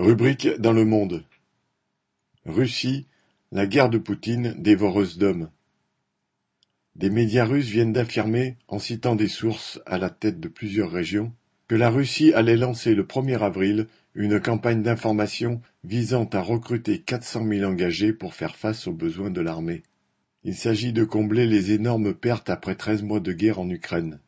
Rubrique dans le monde. Russie, la guerre de Poutine, dévoreuse d'hommes. Des médias russes viennent d'affirmer, en citant des sources à la tête de plusieurs régions, que la Russie allait lancer le 1er avril une campagne d'information visant à recruter 400 000 engagés pour faire face aux besoins de l'armée. Il s'agit de combler les énormes pertes après 13 mois de guerre en Ukraine.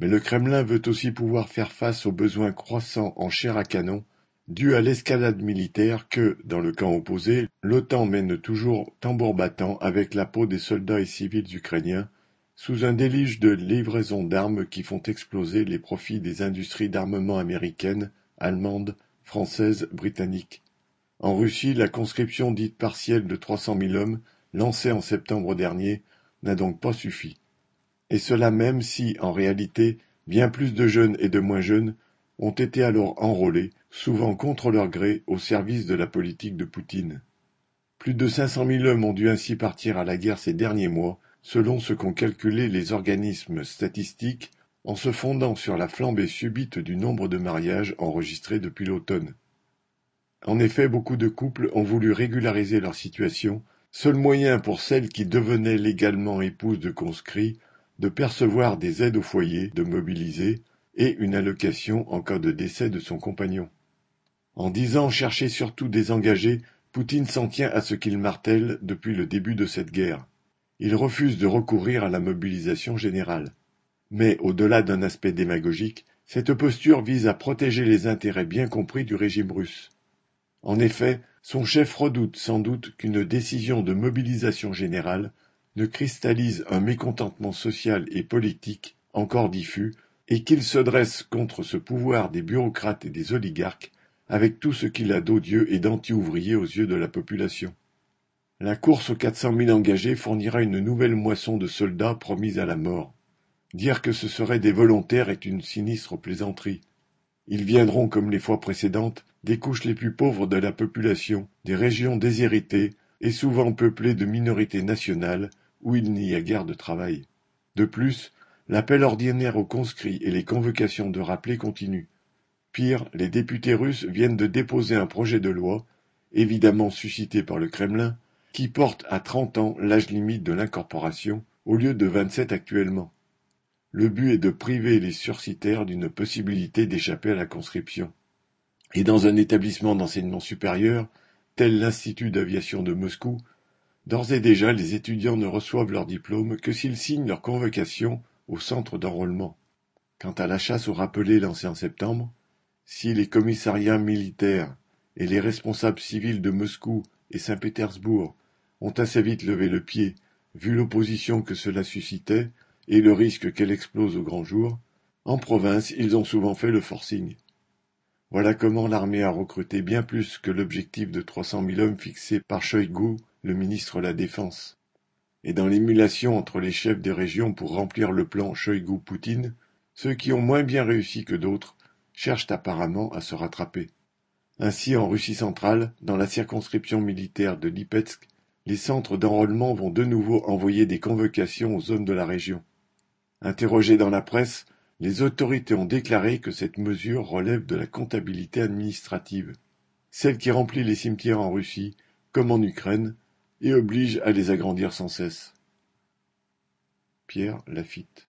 Mais le Kremlin veut aussi pouvoir faire face aux besoins croissants en chair à canon dus à l'escalade militaire que, dans le camp opposé, l'OTAN mène toujours tambour battant avec la peau des soldats et civils ukrainiens, sous un déluge de livraisons d'armes qui font exploser les profits des industries d'armement américaines, allemandes, françaises, britanniques. En Russie, la conscription dite partielle de 300 000 hommes, lancée en septembre dernier, n'a donc pas suffi. Et cela même si, en réalité, bien plus de jeunes et de moins jeunes ont été alors enrôlés, souvent contre leur gré, au service de la politique de Poutine. Plus de 500 000 hommes ont dû ainsi partir à la guerre ces derniers mois, selon ce qu'ont calculé les organismes statistiques en se fondant sur la flambée subite du nombre de mariages enregistrés depuis l'automne. En effet, beaucoup de couples ont voulu régulariser leur situation, seul moyen pour celles qui devenaient légalement épouses de conscrits de percevoir des aides au foyer, de mobiliser, et une allocation en cas de décès de son compagnon. En disant chercher surtout des engagés, Poutine s'en tient à ce qu'il martèle depuis le début de cette guerre. Il refuse de recourir à la mobilisation générale. Mais au-delà d'un aspect démagogique, cette posture vise à protéger les intérêts bien compris du régime russe. En effet, son chef redoute sans doute qu'une décision de mobilisation générale ne cristallise un mécontentement social et politique encore diffus et qu'il se dresse contre ce pouvoir des bureaucrates et des oligarques avec tout ce qu'il a d'odieux et d'anti-ouvrier aux yeux de la population. La course aux quatre cent mille engagés fournira une nouvelle moisson de soldats promis à la mort. Dire que ce seraient des volontaires est une sinistre plaisanterie. Ils viendront, comme les fois précédentes, des couches les plus pauvres de la population, des régions déshéritées et souvent peuplées de minorités nationales où il n'y a guère de travail. De plus, L'appel ordinaire aux conscrits et les convocations de rappelés continuent. Pire, les députés russes viennent de déposer un projet de loi, évidemment suscité par le Kremlin, qui porte à trente ans l'âge limite de l'incorporation, au lieu de vingt-sept actuellement. Le but est de priver les sursitaires d'une possibilité d'échapper à la conscription. Et dans un établissement d'enseignement supérieur, tel l'Institut d'aviation de Moscou, d'ores et déjà les étudiants ne reçoivent leur diplôme que s'ils signent leur convocation au centre d'enrôlement. Quant à la chasse aux rappelés lancée en septembre, si les commissariats militaires et les responsables civils de Moscou et Saint-Pétersbourg ont assez vite levé le pied, vu l'opposition que cela suscitait et le risque qu'elle explose au grand jour, en province ils ont souvent fait le forcing. Voilà comment l'armée a recruté bien plus que l'objectif de trois cent mille hommes fixé par Shoigu, le ministre de la Défense. Et dans l'émulation entre les chefs des régions pour remplir le plan Shoigu-Poutine, ceux qui ont moins bien réussi que d'autres cherchent apparemment à se rattraper. Ainsi, en Russie centrale, dans la circonscription militaire de Lipetsk, les centres d'enrôlement vont de nouveau envoyer des convocations aux hommes de la région. Interrogés dans la presse, les autorités ont déclaré que cette mesure relève de la comptabilité administrative, celle qui remplit les cimetières en Russie, comme en Ukraine, et oblige à les agrandir sans cesse. Pierre Lafitte